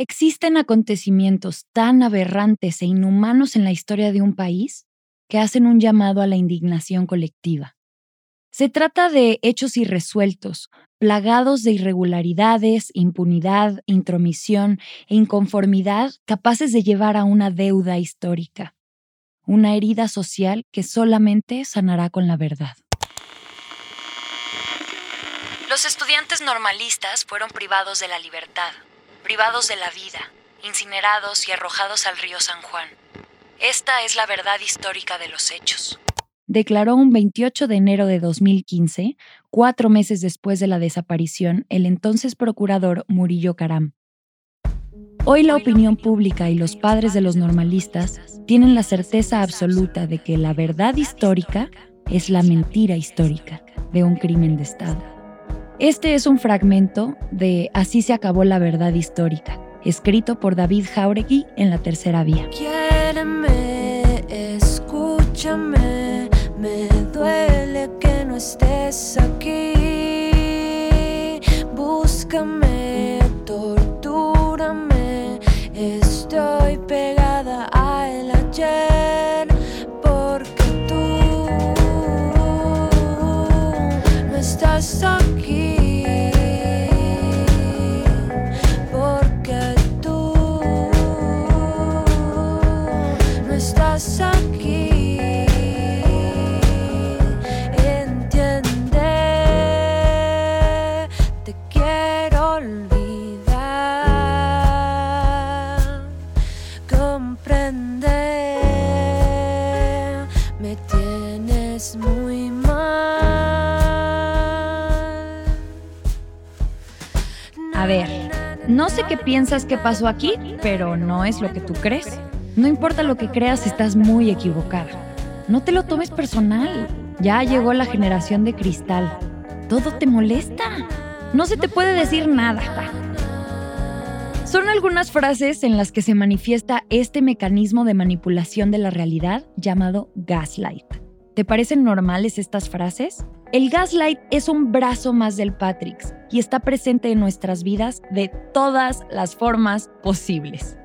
Existen acontecimientos tan aberrantes e inhumanos en la historia de un país que hacen un llamado a la indignación colectiva. Se trata de hechos irresueltos, plagados de irregularidades, impunidad, intromisión e inconformidad capaces de llevar a una deuda histórica, una herida social que solamente sanará con la verdad. Los estudiantes normalistas fueron privados de la libertad, privados de la vida, incinerados y arrojados al río San Juan. Esta es la verdad histórica de los hechos declaró un 28 de enero de 2015, cuatro meses después de la desaparición, el entonces procurador Murillo Caram. Hoy la opinión pública y los padres de los normalistas tienen la certeza absoluta de que la verdad histórica es la mentira histórica de un crimen de Estado. Este es un fragmento de Así se acabó la verdad histórica, escrito por David Jauregui en la tercera vía. No sé qué piensas que pasó aquí, pero no es lo que tú crees. No importa lo que creas, estás muy equivocada. No te lo tomes personal. Ya llegó la generación de cristal. Todo te molesta. No se te puede decir nada. Son algunas frases en las que se manifiesta este mecanismo de manipulación de la realidad llamado gaslight. ¿Te parecen normales estas frases? El gaslight es un brazo más del Patrix y está presente en nuestras vidas de todas las formas posibles.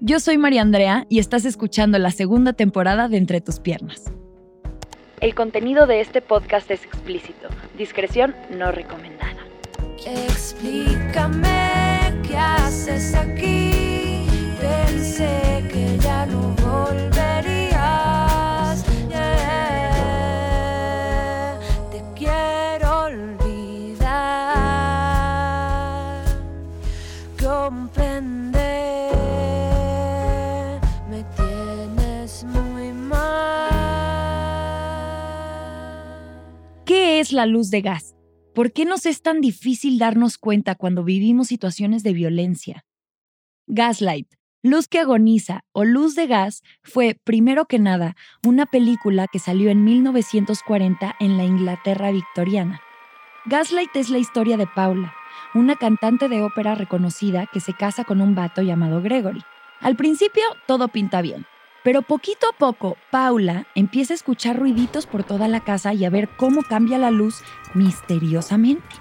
Yo soy María Andrea y estás escuchando la segunda temporada de Entre tus piernas. El contenido de este podcast es explícito. Discreción no recomendada. Explícame qué haces aquí. Pensé que ya no es la luz de gas? ¿Por qué nos es tan difícil darnos cuenta cuando vivimos situaciones de violencia? Gaslight, Luz que agoniza o Luz de gas fue, primero que nada, una película que salió en 1940 en la Inglaterra victoriana. Gaslight es la historia de Paula, una cantante de ópera reconocida que se casa con un vato llamado Gregory. Al principio todo pinta bien, pero poquito a poco, Paula empieza a escuchar ruiditos por toda la casa y a ver cómo cambia la luz misteriosamente.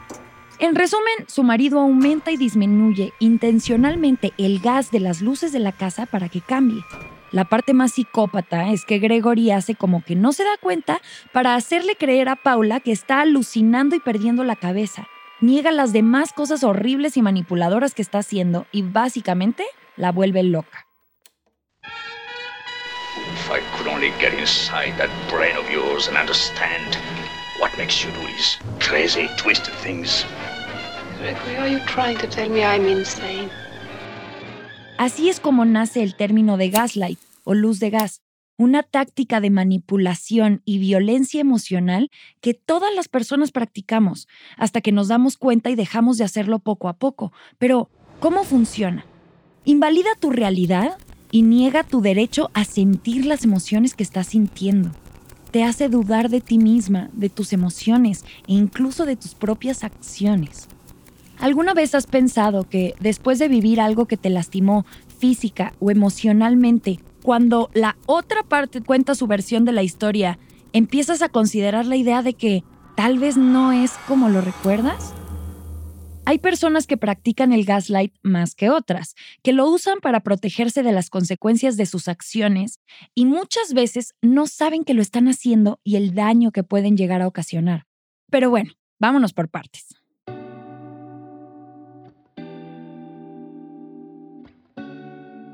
En resumen, su marido aumenta y disminuye intencionalmente el gas de las luces de la casa para que cambie. La parte más psicópata es que Gregory hace como que no se da cuenta para hacerle creer a Paula que está alucinando y perdiendo la cabeza. Niega las demás cosas horribles y manipuladoras que está haciendo y básicamente la vuelve loca. If I could only get inside that brain of yours and understand what makes you do these crazy, twisted things. Gregory, are you trying to tell me I'm insane? Así es como nace el término de gaslight o luz de gas, una táctica de manipulación y violencia emocional que todas las personas practicamos hasta que nos damos cuenta y dejamos de hacerlo poco a poco. Pero, ¿cómo funciona? ¿Invalida tu realidad y niega tu derecho a sentir las emociones que estás sintiendo. Te hace dudar de ti misma, de tus emociones e incluso de tus propias acciones. ¿Alguna vez has pensado que después de vivir algo que te lastimó física o emocionalmente, cuando la otra parte cuenta su versión de la historia, empiezas a considerar la idea de que tal vez no es como lo recuerdas? Hay personas que practican el gaslight más que otras, que lo usan para protegerse de las consecuencias de sus acciones y muchas veces no saben que lo están haciendo y el daño que pueden llegar a ocasionar. Pero bueno, vámonos por partes.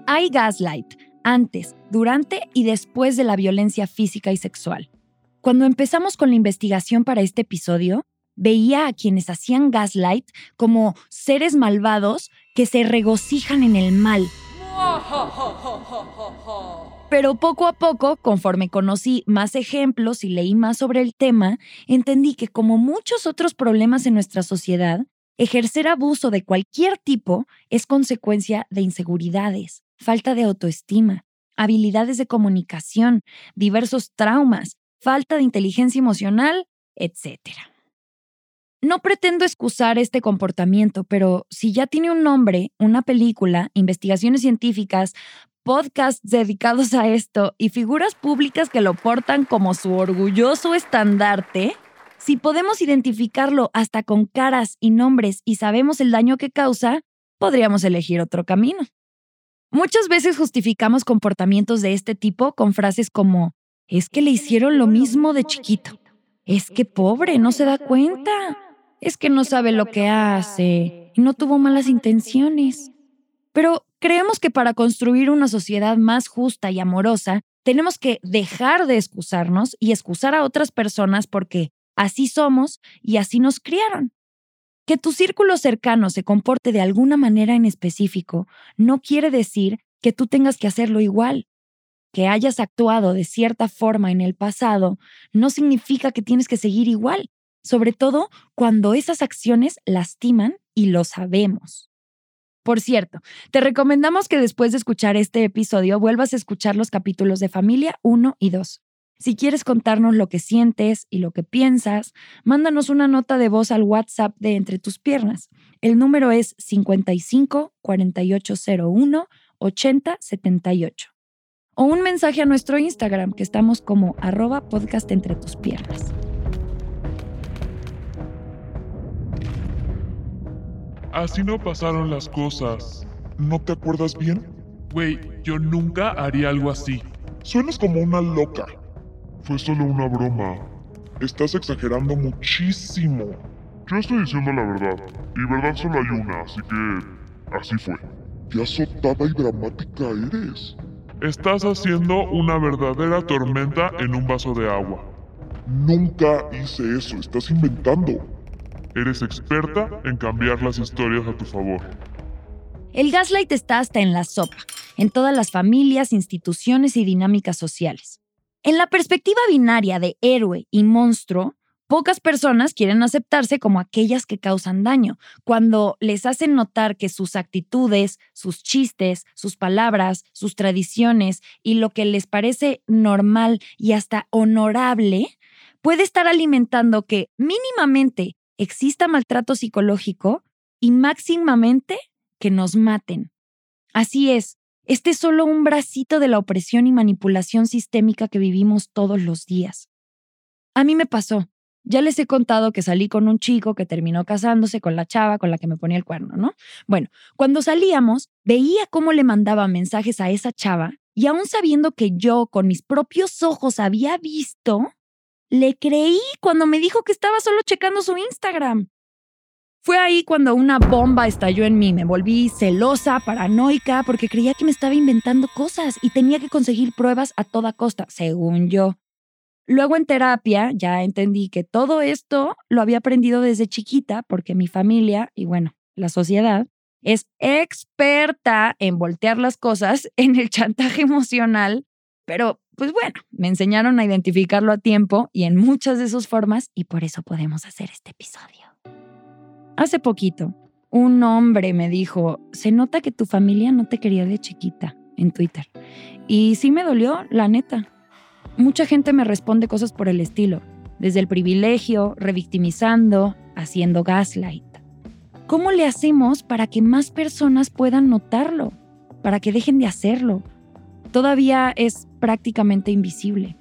Hay gaslight antes, durante y después de la violencia física y sexual. Cuando empezamos con la investigación para este episodio, veía a quienes hacían gaslight como seres malvados que se regocijan en el mal. Pero poco a poco, conforme conocí más ejemplos y leí más sobre el tema, entendí que como muchos otros problemas en nuestra sociedad, ejercer abuso de cualquier tipo es consecuencia de inseguridades, falta de autoestima, habilidades de comunicación, diversos traumas, falta de inteligencia emocional, etc. No pretendo excusar este comportamiento, pero si ya tiene un nombre, una película, investigaciones científicas, podcasts dedicados a esto y figuras públicas que lo portan como su orgulloso estandarte, si podemos identificarlo hasta con caras y nombres y sabemos el daño que causa, podríamos elegir otro camino. Muchas veces justificamos comportamientos de este tipo con frases como, es que le hicieron lo mismo de chiquito, es que pobre, no se da cuenta, es que no sabe lo que hace y no tuvo malas intenciones. Pero creemos que para construir una sociedad más justa y amorosa, tenemos que dejar de excusarnos y excusar a otras personas porque así somos y así nos criaron. Que tu círculo cercano se comporte de alguna manera en específico no quiere decir que tú tengas que hacerlo igual. Que hayas actuado de cierta forma en el pasado no significa que tienes que seguir igual sobre todo cuando esas acciones lastiman y lo sabemos. Por cierto, te recomendamos que después de escuchar este episodio vuelvas a escuchar los capítulos de Familia 1 y 2. Si quieres contarnos lo que sientes y lo que piensas, mándanos una nota de voz al WhatsApp de Entre tus Piernas. El número es 55 4801 8078. O un mensaje a nuestro Instagram, que estamos como arroba podcast entre tus piernas. Así no pasaron las cosas. ¿No te acuerdas bien? Güey, yo nunca haría algo así. Suenas como una loca. Fue solo una broma. Estás exagerando muchísimo. Yo estoy diciendo la verdad. Y verdad solo hay una, así que... Así fue. Qué azotada y dramática eres. Estás haciendo una verdadera tormenta en un vaso de agua. Nunca hice eso, estás inventando. Eres experta en cambiar las historias a tu favor. El gaslight está hasta en la sopa, en todas las familias, instituciones y dinámicas sociales. En la perspectiva binaria de héroe y monstruo, pocas personas quieren aceptarse como aquellas que causan daño, cuando les hacen notar que sus actitudes, sus chistes, sus palabras, sus tradiciones y lo que les parece normal y hasta honorable puede estar alimentando que mínimamente exista maltrato psicológico y máximamente que nos maten. Así es, este es solo un bracito de la opresión y manipulación sistémica que vivimos todos los días. A mí me pasó. Ya les he contado que salí con un chico que terminó casándose con la chava con la que me ponía el cuerno, ¿no? Bueno, cuando salíamos, veía cómo le mandaba mensajes a esa chava y aún sabiendo que yo con mis propios ojos había visto, le creí cuando me dijo que estaba solo checando su Instagram. Fue ahí cuando una bomba estalló en mí. Me volví celosa, paranoica, porque creía que me estaba inventando cosas y tenía que conseguir pruebas a toda costa, según yo. Luego en terapia ya entendí que todo esto lo había aprendido desde chiquita porque mi familia y bueno, la sociedad es experta en voltear las cosas en el chantaje emocional, pero pues bueno, me enseñaron a identificarlo a tiempo y en muchas de sus formas y por eso podemos hacer este episodio. Hace poquito, un hombre me dijo, se nota que tu familia no te quería de chiquita en Twitter. Y sí me dolió, la neta. Mucha gente me responde cosas por el estilo, desde el privilegio, revictimizando, haciendo gaslight. ¿Cómo le hacemos para que más personas puedan notarlo? Para que dejen de hacerlo, todavía es prácticamente invisible.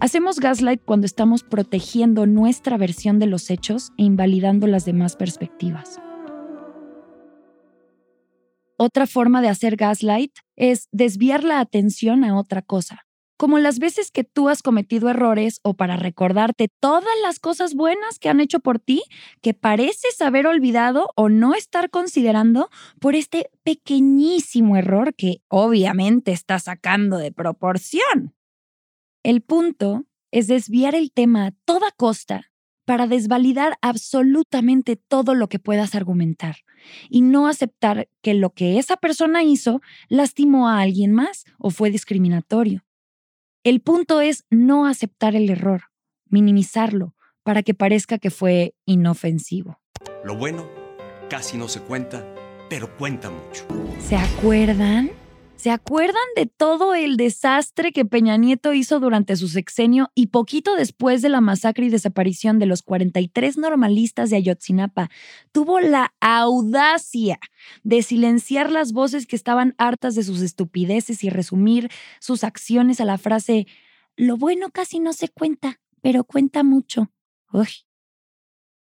Hacemos gaslight cuando estamos protegiendo nuestra versión de los hechos e invalidando las demás perspectivas. Otra forma de hacer gaslight es desviar la atención a otra cosa, como las veces que tú has cometido errores o para recordarte todas las cosas buenas que han hecho por ti que pareces haber olvidado o no estar considerando por este pequeñísimo error que obviamente está sacando de proporción. El punto es desviar el tema a toda costa para desvalidar absolutamente todo lo que puedas argumentar y no aceptar que lo que esa persona hizo lastimó a alguien más o fue discriminatorio. El punto es no aceptar el error, minimizarlo, para que parezca que fue inofensivo. Lo bueno casi no se cuenta, pero cuenta mucho. ¿Se acuerdan? ¿Se acuerdan de todo el desastre que Peña Nieto hizo durante su sexenio y poquito después de la masacre y desaparición de los 43 normalistas de Ayotzinapa? Tuvo la audacia de silenciar las voces que estaban hartas de sus estupideces y resumir sus acciones a la frase, lo bueno casi no se cuenta, pero cuenta mucho. Uy,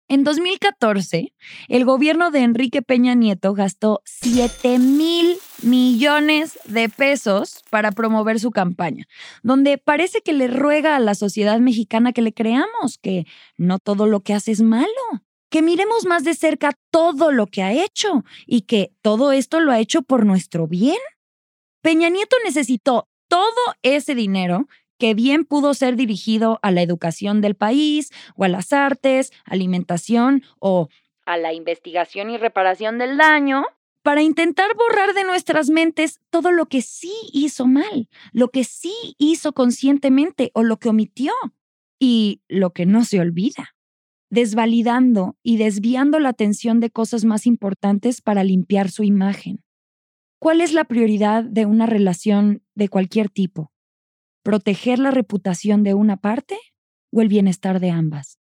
en 2014, el gobierno de Enrique Peña Nieto gastó 7 mil millones de pesos para promover su campaña, donde parece que le ruega a la sociedad mexicana que le creamos, que no todo lo que hace es malo, que miremos más de cerca todo lo que ha hecho y que todo esto lo ha hecho por nuestro bien. Peña Nieto necesitó todo ese dinero que bien pudo ser dirigido a la educación del país o a las artes, alimentación o a la investigación y reparación del daño, para intentar borrar de nuestras mentes todo lo que sí hizo mal, lo que sí hizo conscientemente o lo que omitió y lo que no se olvida, desvalidando y desviando la atención de cosas más importantes para limpiar su imagen. ¿Cuál es la prioridad de una relación de cualquier tipo? Proteger la reputación de una parte o el bienestar de ambas.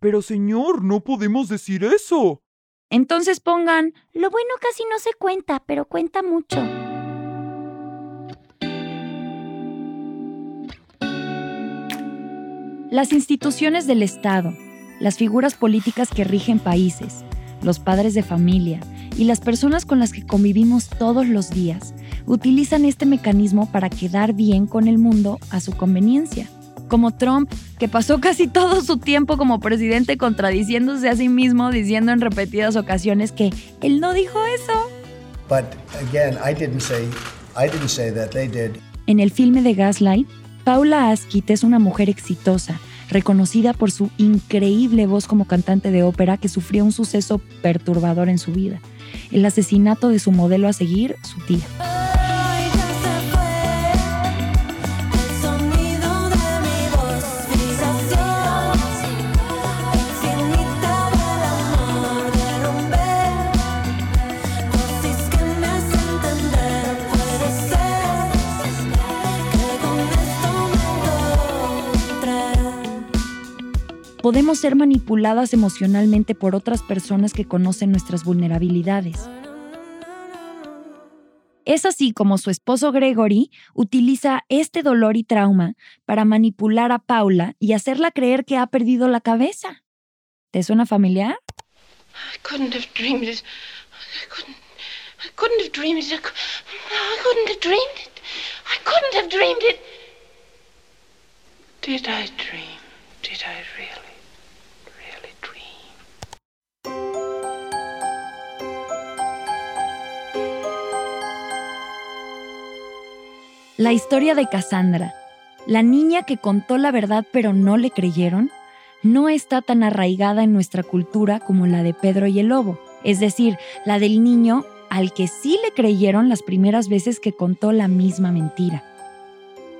Pero señor, no podemos decir eso. Entonces pongan, lo bueno casi no se cuenta, pero cuenta mucho. Las instituciones del Estado, las figuras políticas que rigen países, los padres de familia y las personas con las que convivimos todos los días utilizan este mecanismo para quedar bien con el mundo a su conveniencia. Como Trump, que pasó casi todo su tiempo como presidente contradiciéndose a sí mismo, diciendo en repetidas ocasiones que él no dijo eso. En el filme de Gaslight, Paula Askit es una mujer exitosa, reconocida por su increíble voz como cantante de ópera que sufrió un suceso perturbador en su vida, el asesinato de su modelo a seguir, su tía. Podemos ser manipuladas emocionalmente por otras personas que conocen nuestras vulnerabilidades. Es así como su esposo Gregory utiliza este dolor y trauma para manipular a Paula y hacerla creer que ha perdido la cabeza. ¿Te suena familiar? I couldn't have dreamed it. La historia de Cassandra, la niña que contó la verdad pero no le creyeron, no está tan arraigada en nuestra cultura como la de Pedro y el Lobo, es decir, la del niño al que sí le creyeron las primeras veces que contó la misma mentira.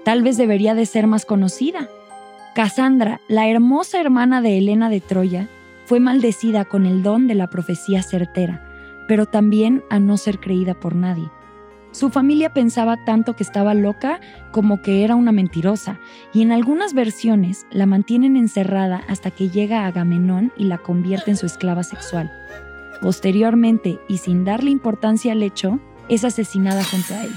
Tal vez debería de ser más conocida. Cassandra, la hermosa hermana de Helena de Troya, fue maldecida con el don de la profecía certera, pero también a no ser creída por nadie. Su familia pensaba tanto que estaba loca como que era una mentirosa, y en algunas versiones la mantienen encerrada hasta que llega Agamenón y la convierte en su esclava sexual. Posteriormente, y sin darle importancia al hecho, es asesinada junto a él.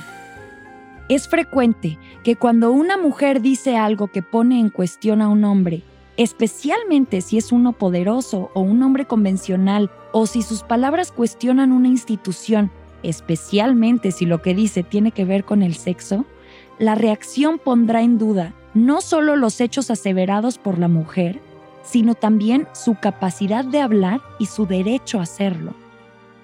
Es frecuente que cuando una mujer dice algo que pone en cuestión a un hombre, especialmente si es uno poderoso o un hombre convencional, o si sus palabras cuestionan una institución, especialmente si lo que dice tiene que ver con el sexo, la reacción pondrá en duda no solo los hechos aseverados por la mujer, sino también su capacidad de hablar y su derecho a hacerlo.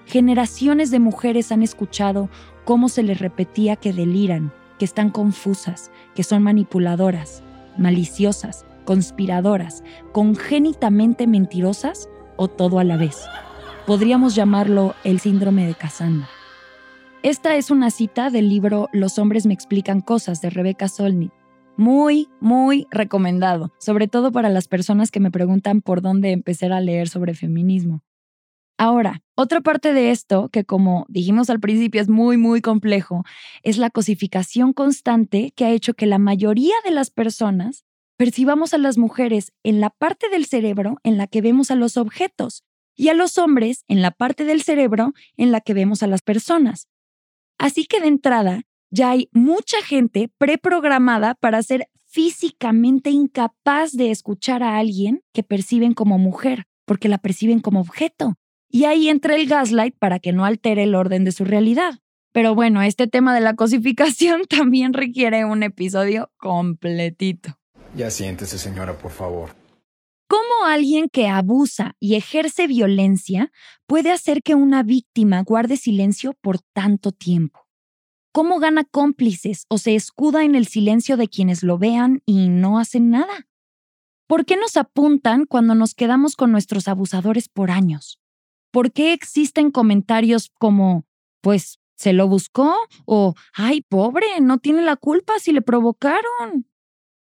Generaciones de mujeres han escuchado cómo se les repetía que deliran, que están confusas, que son manipuladoras, maliciosas, conspiradoras, congénitamente mentirosas o todo a la vez. Podríamos llamarlo el síndrome de Cassandra. Esta es una cita del libro Los hombres me explican cosas de Rebecca Solnit. Muy, muy recomendado, sobre todo para las personas que me preguntan por dónde empezar a leer sobre feminismo. Ahora, otra parte de esto, que como dijimos al principio es muy, muy complejo, es la cosificación constante que ha hecho que la mayoría de las personas percibamos a las mujeres en la parte del cerebro en la que vemos a los objetos y a los hombres en la parte del cerebro en la que vemos a las personas. Así que de entrada, ya hay mucha gente preprogramada para ser físicamente incapaz de escuchar a alguien que perciben como mujer, porque la perciben como objeto. Y ahí entra el gaslight para que no altere el orden de su realidad. Pero bueno, este tema de la cosificación también requiere un episodio completito. Ya siéntese, señora, por favor. ¿Cómo alguien que abusa y ejerce violencia puede hacer que una víctima guarde silencio por tanto tiempo? ¿Cómo gana cómplices o se escuda en el silencio de quienes lo vean y no hacen nada? ¿Por qué nos apuntan cuando nos quedamos con nuestros abusadores por años? ¿Por qué existen comentarios como, pues, se lo buscó? o, ay, pobre, no tiene la culpa si le provocaron?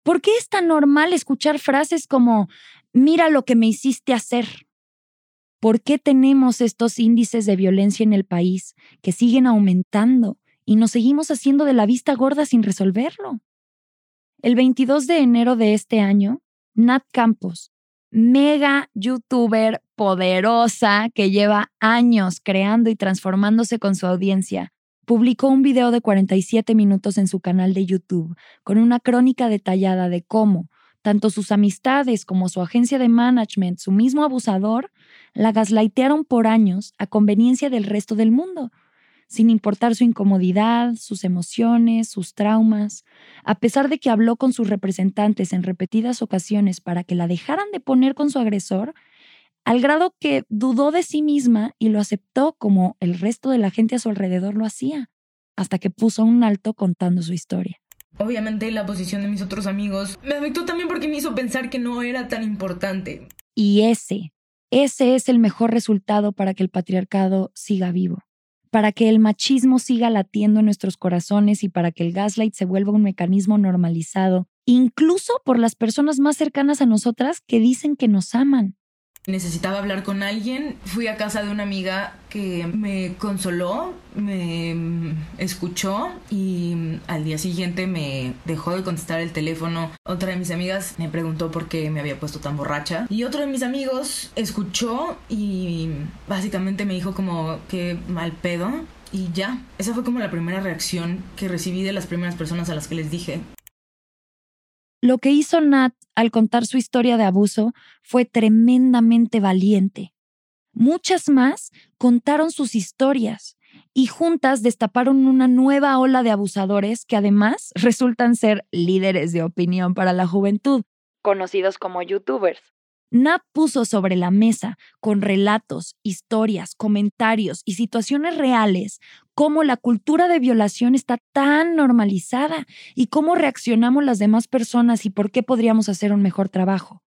¿Por qué es tan normal escuchar frases como, mira lo que me hiciste hacer? ¿Por qué tenemos estos índices de violencia en el país que siguen aumentando y nos seguimos haciendo de la vista gorda sin resolverlo? El 22 de enero de este año, Nat Campos, mega youtuber poderosa que lleva años creando y transformándose con su audiencia, publicó un video de 47 minutos en su canal de YouTube con una crónica detallada de cómo tanto sus amistades como su agencia de management, su mismo abusador, la gaslightearon por años a conveniencia del resto del mundo, sin importar su incomodidad, sus emociones, sus traumas, a pesar de que habló con sus representantes en repetidas ocasiones para que la dejaran de poner con su agresor, al grado que dudó de sí misma y lo aceptó como el resto de la gente a su alrededor lo hacía, hasta que puso un alto contando su historia. Obviamente la posición de mis otros amigos me afectó también porque me hizo pensar que no era tan importante. Y ese, ese es el mejor resultado para que el patriarcado siga vivo, para que el machismo siga latiendo en nuestros corazones y para que el gaslight se vuelva un mecanismo normalizado, incluso por las personas más cercanas a nosotras que dicen que nos aman. Necesitaba hablar con alguien. Fui a casa de una amiga que me consoló, me mm, escuchó y mm, al día siguiente me dejó de contestar el teléfono. Otra de mis amigas me preguntó por qué me había puesto tan borracha. Y otro de mis amigos escuchó y básicamente me dijo como que mal pedo. Y ya, esa fue como la primera reacción que recibí de las primeras personas a las que les dije. Lo que hizo Nat al contar su historia de abuso fue tremendamente valiente. Muchas más contaron sus historias y juntas destaparon una nueva ola de abusadores que además resultan ser líderes de opinión para la juventud, conocidos como youtubers. Nat puso sobre la mesa, con relatos, historias, comentarios y situaciones reales, cómo la cultura de violación está tan normalizada y cómo reaccionamos las demás personas y por qué podríamos hacer un mejor trabajo.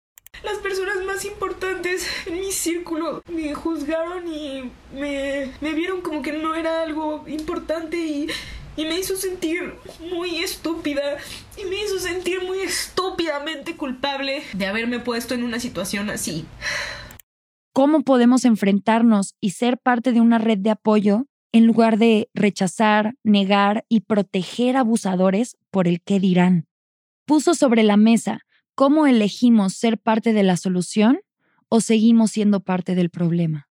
Las personas más importantes en mi círculo me juzgaron y me, me vieron como que no era algo importante y y me hizo sentir muy estúpida y me hizo sentir muy estúpidamente culpable de haberme puesto en una situación así. ¿Cómo podemos enfrentarnos y ser parte de una red de apoyo en lugar de rechazar, negar y proteger abusadores por el qué dirán? Puso sobre la mesa cómo elegimos ser parte de la solución o seguimos siendo parte del problema.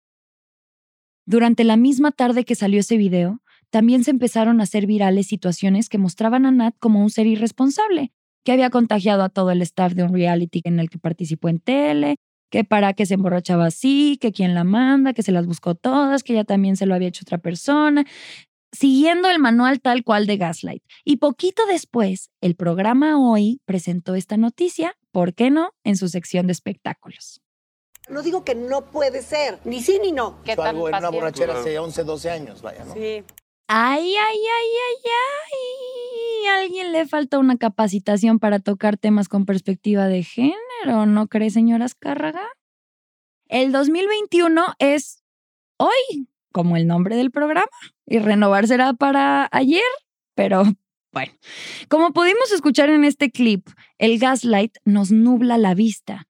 Durante la misma tarde que salió ese video, también se empezaron a hacer virales situaciones que mostraban a Nat como un ser irresponsable, que había contagiado a todo el staff de un reality en el que participó en tele, que para que se emborrachaba así, que quién la manda, que se las buscó todas, que ella también se lo había hecho otra persona, siguiendo el manual tal cual de Gaslight. Y poquito después, el programa Hoy presentó esta noticia, ¿por qué no?, en su sección de espectáculos. No digo que no puede ser, ni sí ni no. ¿Qué tan algo en una borrachera hace 11, 12 años, vaya, ¿no? Sí. Ay, ay, ay, ay, ay. ¿A alguien le falta una capacitación para tocar temas con perspectiva de género, ¿no cree, señora Azcárraga? El 2021 es hoy, como el nombre del programa, y renovar será para ayer, pero bueno. Como pudimos escuchar en este clip, el gaslight nos nubla la vista,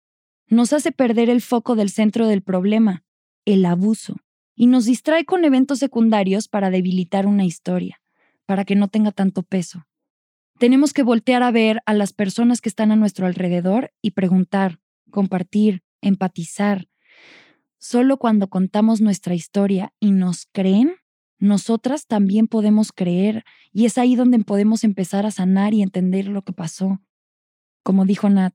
nos hace perder el foco del centro del problema, el abuso y nos distrae con eventos secundarios para debilitar una historia, para que no tenga tanto peso. Tenemos que voltear a ver a las personas que están a nuestro alrededor y preguntar, compartir, empatizar. Solo cuando contamos nuestra historia y nos creen, nosotras también podemos creer y es ahí donde podemos empezar a sanar y entender lo que pasó. Como dijo Nat,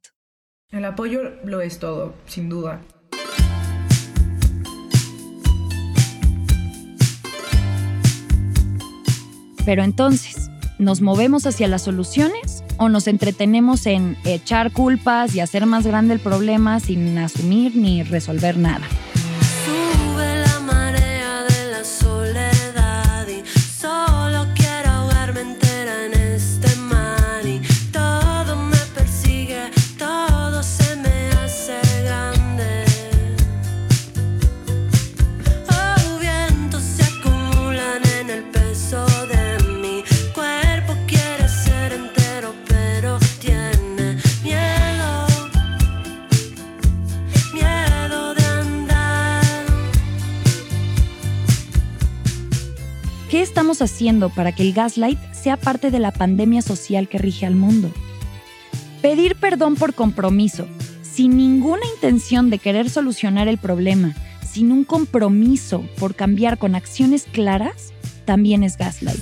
El apoyo lo es todo, sin duda. Pero entonces, ¿nos movemos hacia las soluciones o nos entretenemos en echar culpas y hacer más grande el problema sin asumir ni resolver nada? Haciendo para que el gaslight sea parte de la pandemia social que rige al mundo? Pedir perdón por compromiso, sin ninguna intención de querer solucionar el problema, sin un compromiso por cambiar con acciones claras, también es gaslight.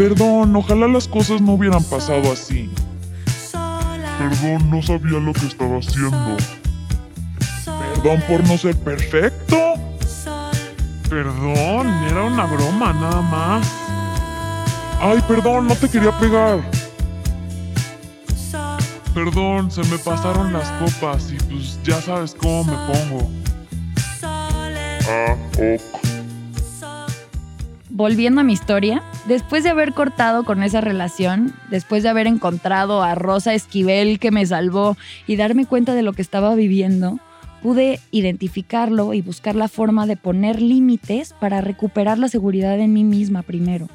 Perdón, ojalá las cosas no hubieran pasado así. Perdón, no sabía lo que estaba haciendo. Perdón por no ser perfecto. Perdón, era una broma nada más. Ay, perdón, no te quería pegar. Perdón, se me pasaron las copas y pues ya sabes cómo me pongo. Ah, ok. Volviendo a mi historia, después de haber cortado con esa relación, después de haber encontrado a Rosa Esquivel que me salvó y darme cuenta de lo que estaba viviendo, pude identificarlo y buscar la forma de poner límites para recuperar la seguridad en mí misma primero.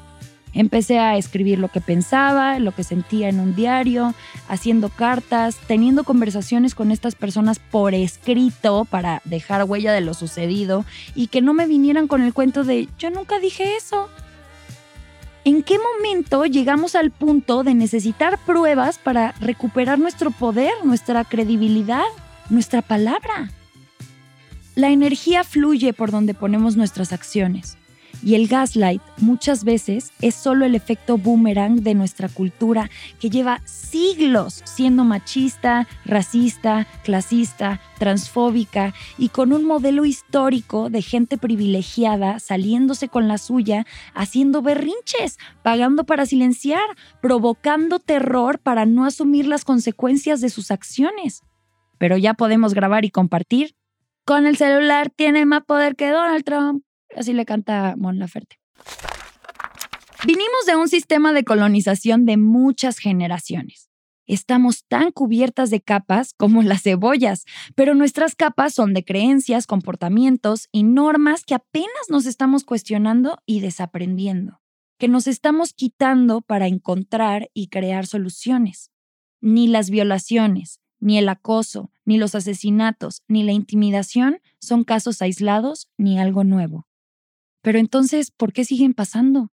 Empecé a escribir lo que pensaba, lo que sentía en un diario, haciendo cartas, teniendo conversaciones con estas personas por escrito para dejar huella de lo sucedido y que no me vinieran con el cuento de yo nunca dije eso. ¿En qué momento llegamos al punto de necesitar pruebas para recuperar nuestro poder, nuestra credibilidad, nuestra palabra? La energía fluye por donde ponemos nuestras acciones. Y el gaslight muchas veces es solo el efecto boomerang de nuestra cultura que lleva siglos siendo machista, racista, clasista, transfóbica y con un modelo histórico de gente privilegiada saliéndose con la suya, haciendo berrinches, pagando para silenciar, provocando terror para no asumir las consecuencias de sus acciones. Pero ya podemos grabar y compartir. Con el celular tiene más poder que Donald Trump. Así le canta Mon Laferte. Vinimos de un sistema de colonización de muchas generaciones. Estamos tan cubiertas de capas como las cebollas, pero nuestras capas son de creencias, comportamientos y normas que apenas nos estamos cuestionando y desaprendiendo, que nos estamos quitando para encontrar y crear soluciones. Ni las violaciones, ni el acoso, ni los asesinatos, ni la intimidación son casos aislados ni algo nuevo. Pero entonces, ¿por qué siguen pasando?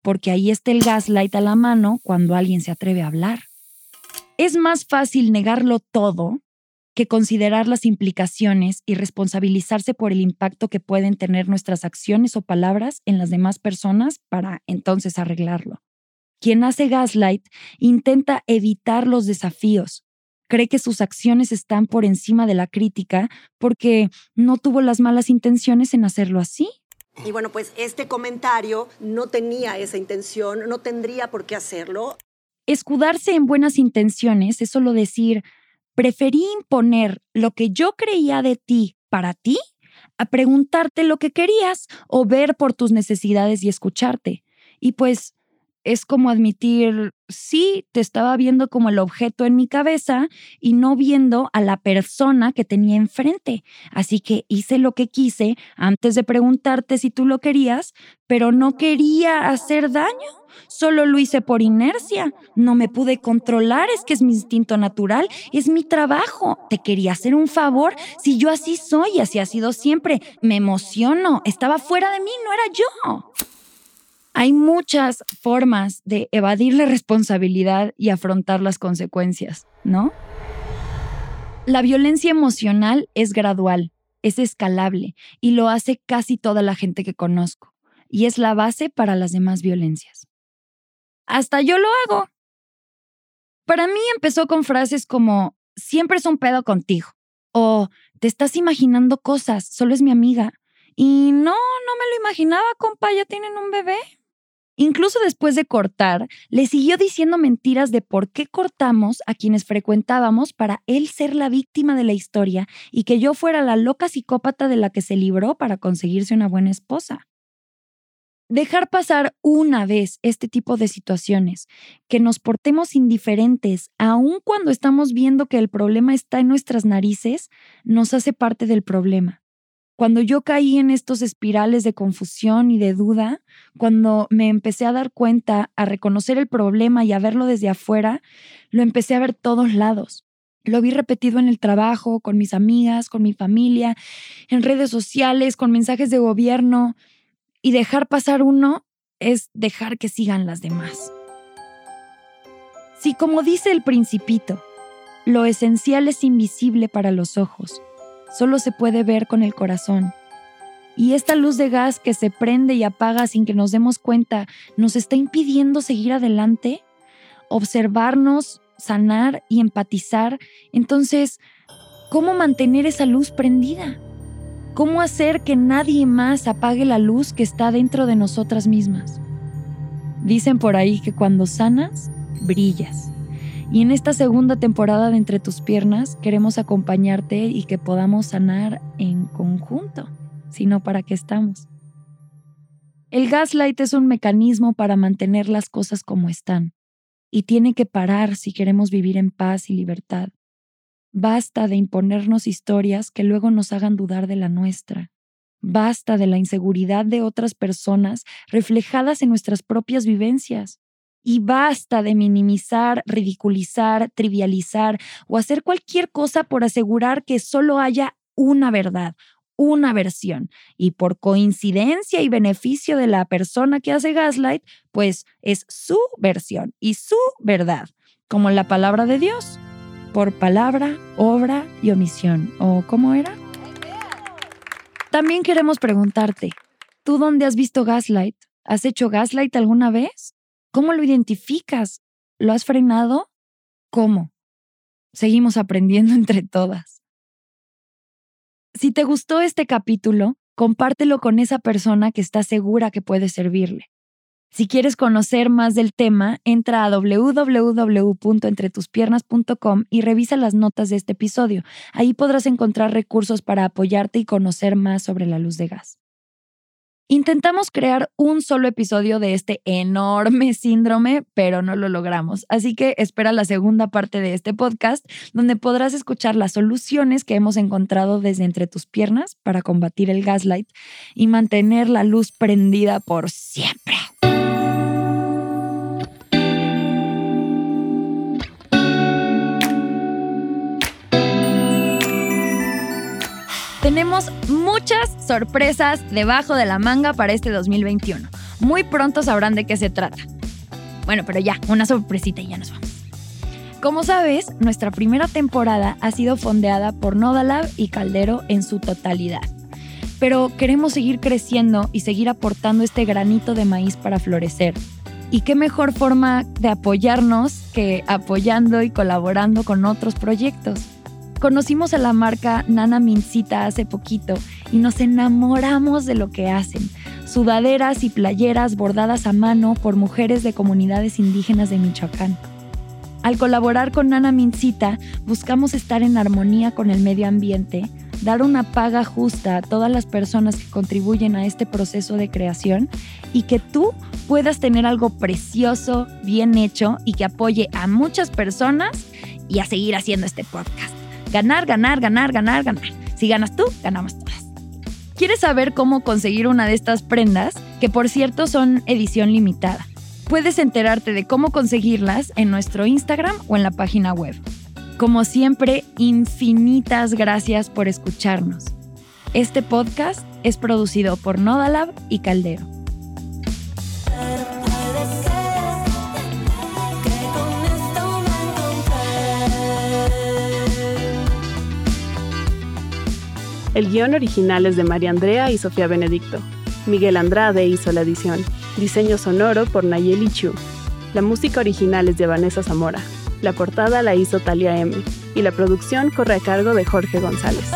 Porque ahí está el gaslight a la mano cuando alguien se atreve a hablar. Es más fácil negarlo todo que considerar las implicaciones y responsabilizarse por el impacto que pueden tener nuestras acciones o palabras en las demás personas para entonces arreglarlo. Quien hace gaslight intenta evitar los desafíos, cree que sus acciones están por encima de la crítica porque no tuvo las malas intenciones en hacerlo así. Y bueno, pues este comentario no tenía esa intención, no tendría por qué hacerlo. Escudarse en buenas intenciones es solo decir, preferí imponer lo que yo creía de ti para ti a preguntarte lo que querías o ver por tus necesidades y escucharte. Y pues es como admitir, sí, te estaba viendo como el objeto en mi cabeza y no viendo a la persona que tenía enfrente. Así que hice lo que quise antes de preguntarte si tú lo querías, pero no quería hacer daño. Solo lo hice por inercia. No me pude controlar, es que es mi instinto natural, es mi trabajo. Te quería hacer un favor. Si yo así soy, así ha sido siempre. Me emociono. Estaba fuera de mí, no era yo. Hay muchas formas de evadir la responsabilidad y afrontar las consecuencias, ¿no? La violencia emocional es gradual, es escalable y lo hace casi toda la gente que conozco, y es la base para las demás violencias. Hasta yo lo hago. Para mí empezó con frases como, siempre es un pedo contigo, o te estás imaginando cosas, solo es mi amiga. Y no, no me lo imaginaba, compa, ya tienen un bebé. Incluso después de cortar, le siguió diciendo mentiras de por qué cortamos a quienes frecuentábamos para él ser la víctima de la historia y que yo fuera la loca psicópata de la que se libró para conseguirse una buena esposa. Dejar pasar una vez este tipo de situaciones, que nos portemos indiferentes aun cuando estamos viendo que el problema está en nuestras narices, nos hace parte del problema. Cuando yo caí en estos espirales de confusión y de duda, cuando me empecé a dar cuenta, a reconocer el problema y a verlo desde afuera, lo empecé a ver todos lados. Lo vi repetido en el trabajo, con mis amigas, con mi familia, en redes sociales, con mensajes de gobierno. Y dejar pasar uno es dejar que sigan las demás. Si como dice el principito, lo esencial es invisible para los ojos, solo se puede ver con el corazón. Y esta luz de gas que se prende y apaga sin que nos demos cuenta nos está impidiendo seguir adelante, observarnos, sanar y empatizar. Entonces, ¿cómo mantener esa luz prendida? ¿Cómo hacer que nadie más apague la luz que está dentro de nosotras mismas? Dicen por ahí que cuando sanas, brillas. Y en esta segunda temporada de Entre tus piernas queremos acompañarte y que podamos sanar en conjunto, sino para qué estamos. El gaslight es un mecanismo para mantener las cosas como están y tiene que parar si queremos vivir en paz y libertad. Basta de imponernos historias que luego nos hagan dudar de la nuestra. Basta de la inseguridad de otras personas reflejadas en nuestras propias vivencias y basta de minimizar, ridiculizar, trivializar o hacer cualquier cosa por asegurar que solo haya una verdad, una versión. Y por coincidencia y beneficio de la persona que hace gaslight, pues es su versión y su verdad, como la palabra de Dios, por palabra, obra y omisión. ¿O cómo era? También queremos preguntarte, ¿tú dónde has visto gaslight? ¿Has hecho gaslight alguna vez? ¿Cómo lo identificas? ¿Lo has frenado? ¿Cómo? Seguimos aprendiendo entre todas. Si te gustó este capítulo, compártelo con esa persona que está segura que puede servirle. Si quieres conocer más del tema, entra a www.entretuspiernas.com y revisa las notas de este episodio. Ahí podrás encontrar recursos para apoyarte y conocer más sobre la luz de gas. Intentamos crear un solo episodio de este enorme síndrome, pero no lo logramos. Así que espera la segunda parte de este podcast, donde podrás escuchar las soluciones que hemos encontrado desde entre tus piernas para combatir el gaslight y mantener la luz prendida por siempre. Tenemos muchas sorpresas debajo de la manga para este 2021. Muy pronto sabrán de qué se trata. Bueno, pero ya, una sorpresita y ya nos vamos. Como sabes, nuestra primera temporada ha sido fondeada por Nodalab y Caldero en su totalidad. Pero queremos seguir creciendo y seguir aportando este granito de maíz para florecer. ¿Y qué mejor forma de apoyarnos que apoyando y colaborando con otros proyectos? Conocimos a la marca Nana Mincita hace poquito y nos enamoramos de lo que hacen. Sudaderas y playeras bordadas a mano por mujeres de comunidades indígenas de Michoacán. Al colaborar con Nana Mincita, buscamos estar en armonía con el medio ambiente, dar una paga justa a todas las personas que contribuyen a este proceso de creación y que tú puedas tener algo precioso, bien hecho y que apoye a muchas personas y a seguir haciendo este podcast. Ganar, ganar, ganar, ganar, ganar. Si ganas tú, ganamos todas. ¿Quieres saber cómo conseguir una de estas prendas? Que por cierto son edición limitada. Puedes enterarte de cómo conseguirlas en nuestro Instagram o en la página web. Como siempre, infinitas gracias por escucharnos. Este podcast es producido por Nodalab y Caldero. El guion original es de María Andrea y Sofía Benedicto. Miguel Andrade hizo la edición. Diseño sonoro por Nayeli Chu. La música original es de Vanessa Zamora. La portada la hizo Talia M. Y la producción corre a cargo de Jorge González.